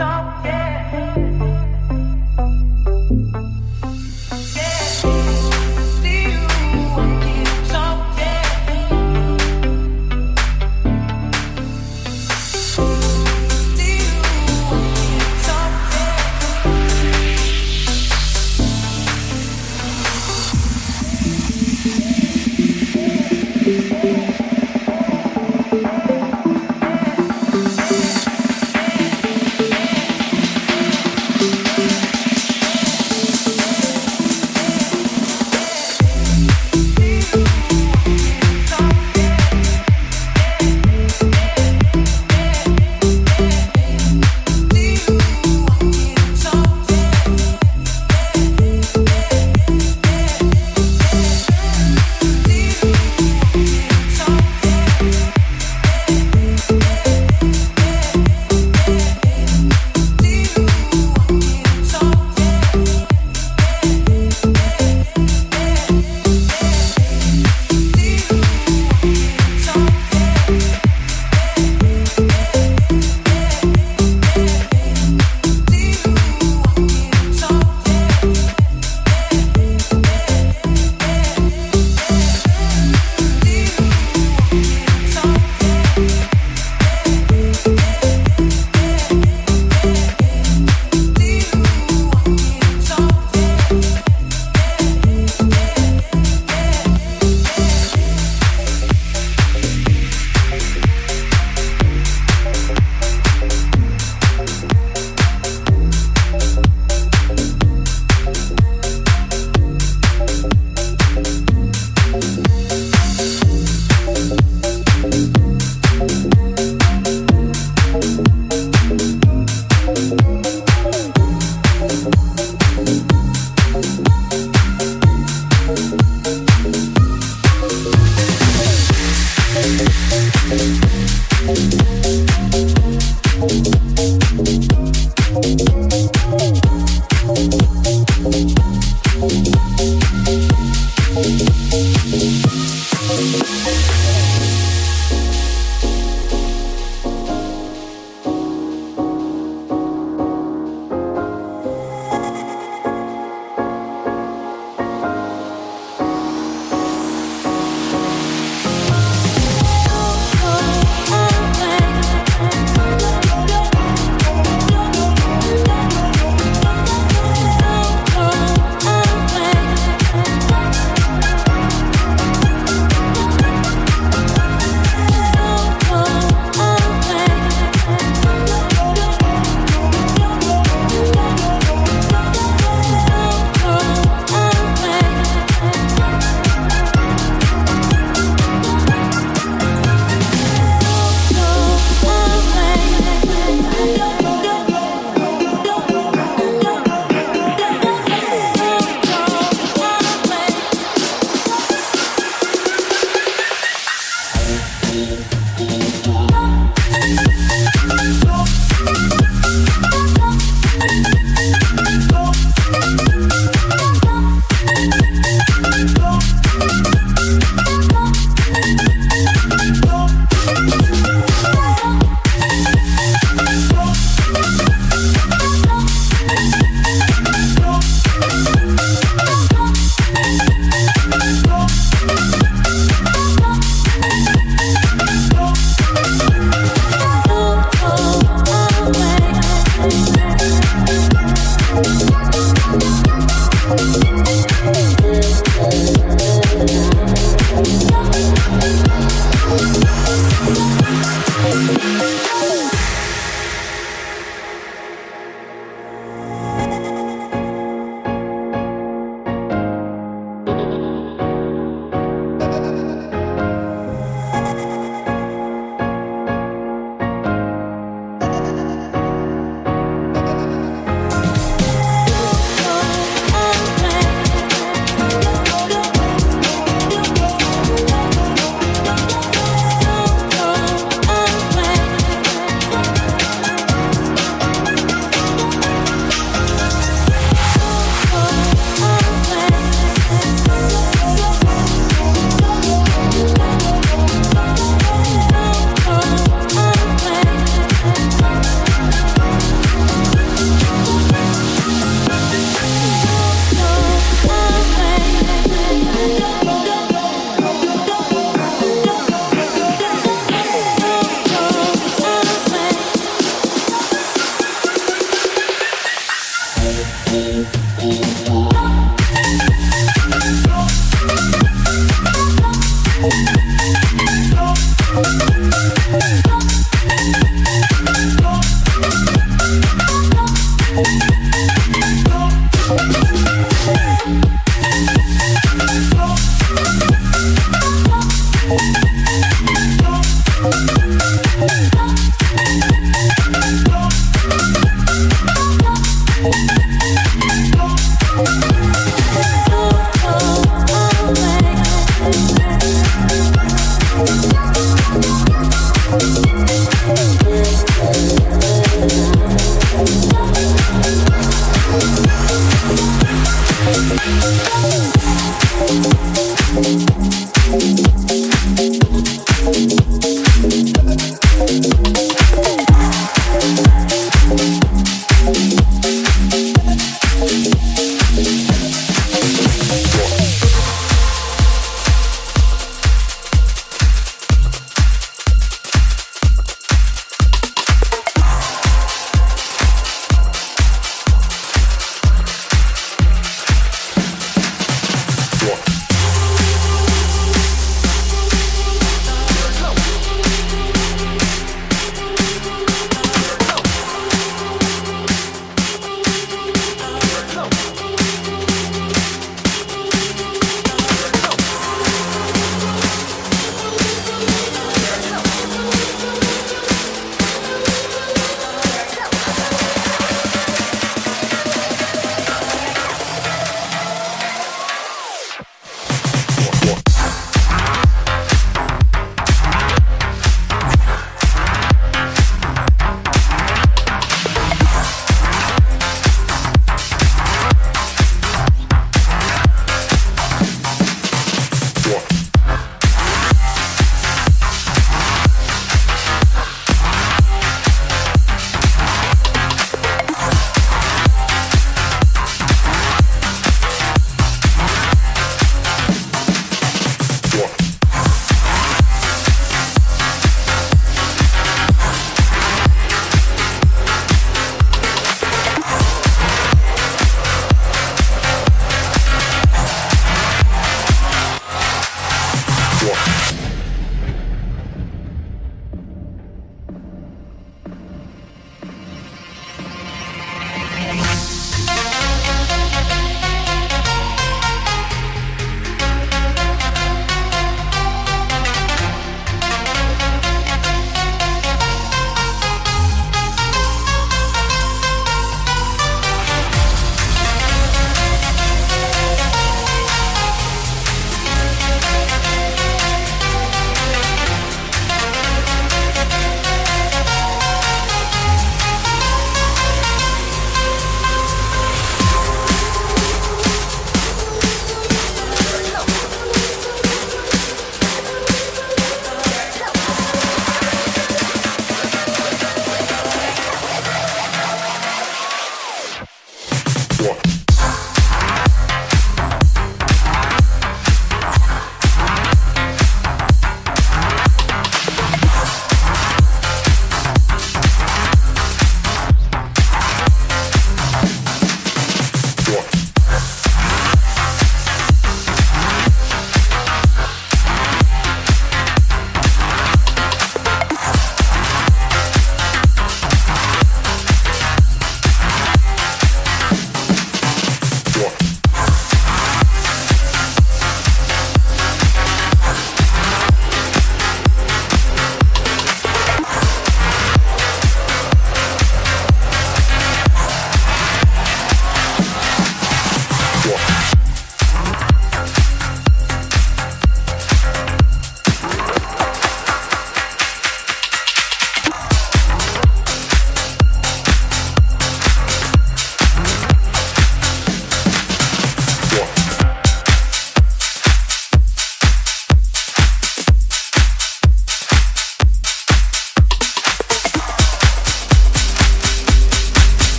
Yeah.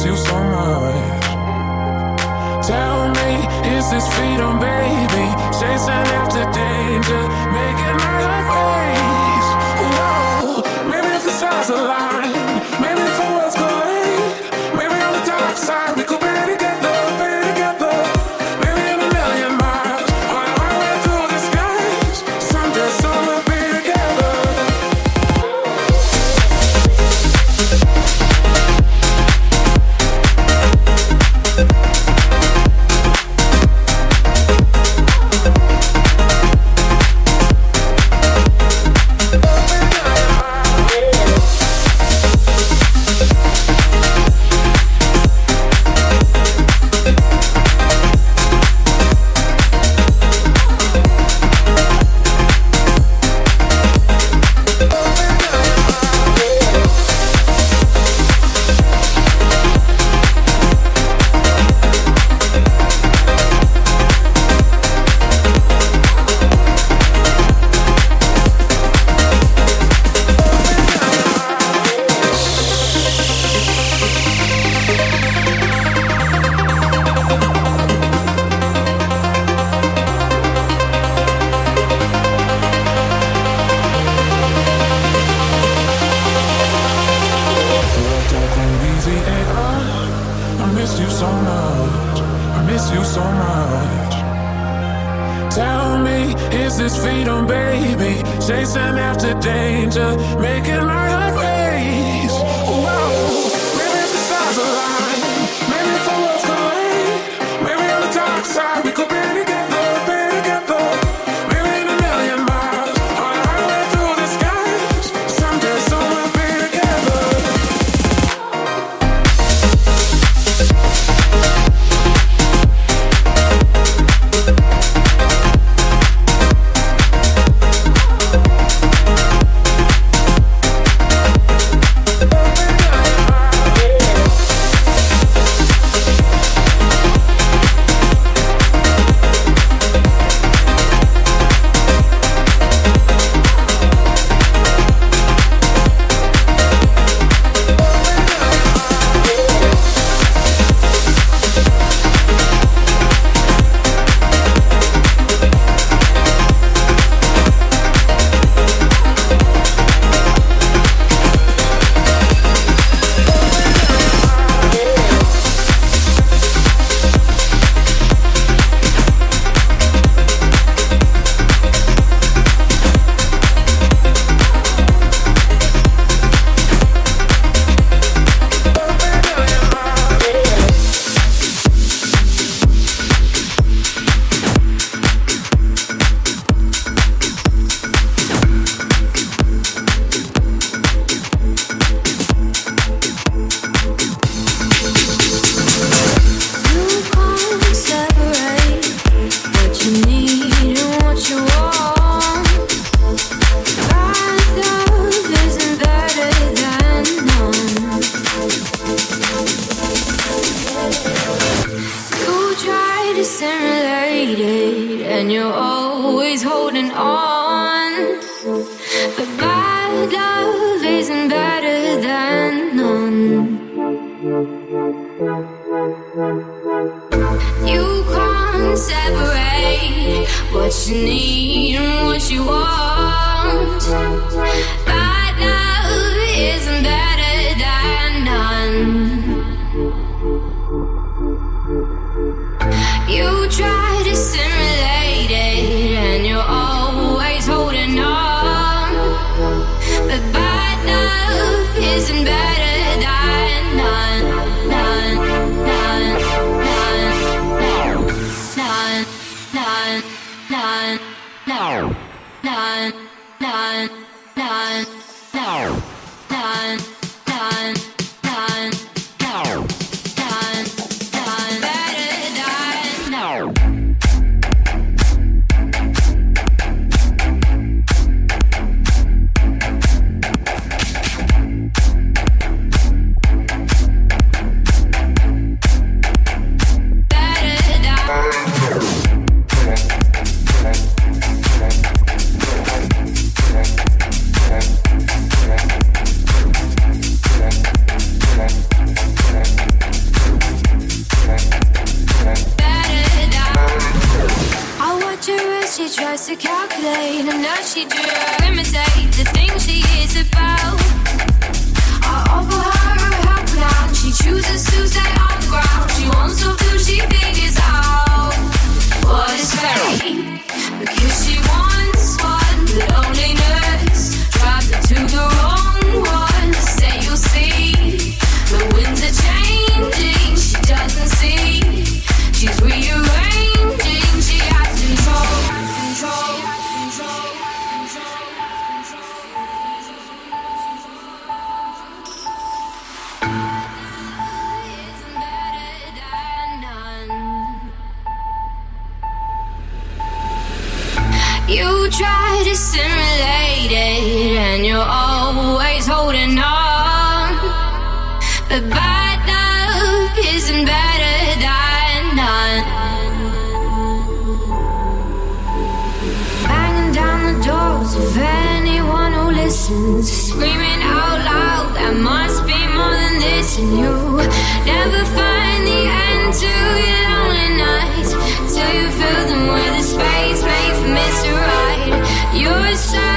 miss you so much. Tell me, is this freedom, baby? Chasing after danger, making my way. Tell me, is this freedom, baby? Chasing after danger, making my heart. You're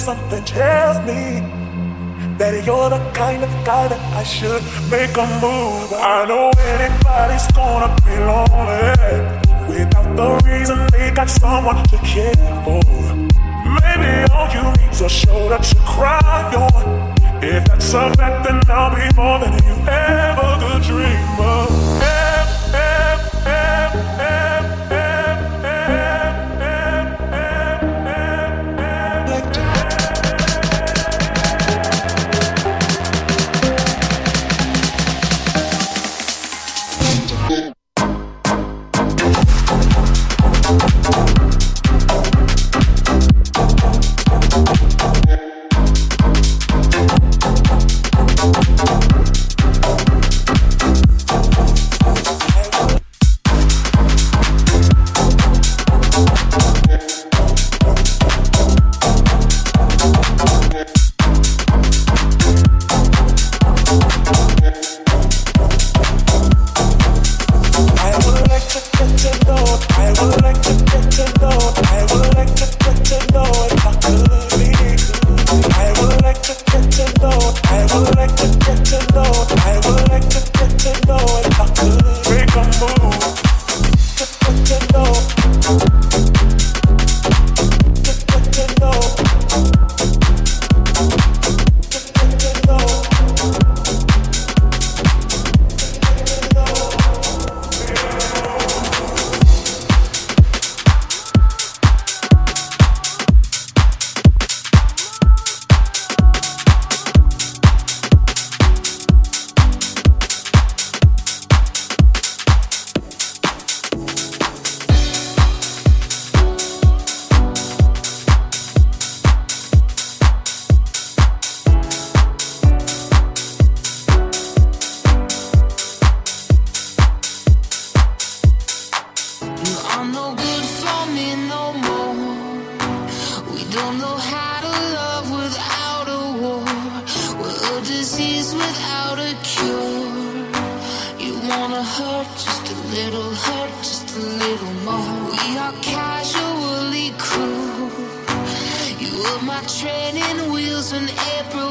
something tells me that you're the kind of guy that I should make a move. I know anybody's gonna be lonely without the reason they got someone to care for. Maybe all you need's a shoulder to cry on. If that's a fact, then I'll be more than you ever could dream of.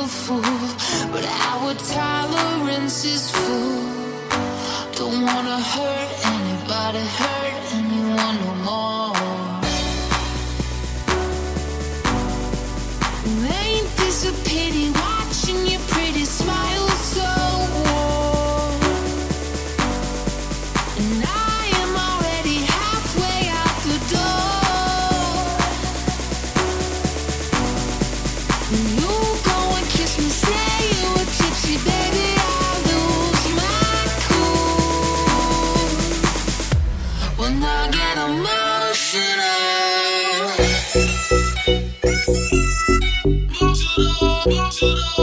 fool, but our tolerance is full. Don't wanna hurt anybody, hurt anyone no more. Ain't this a pity? city.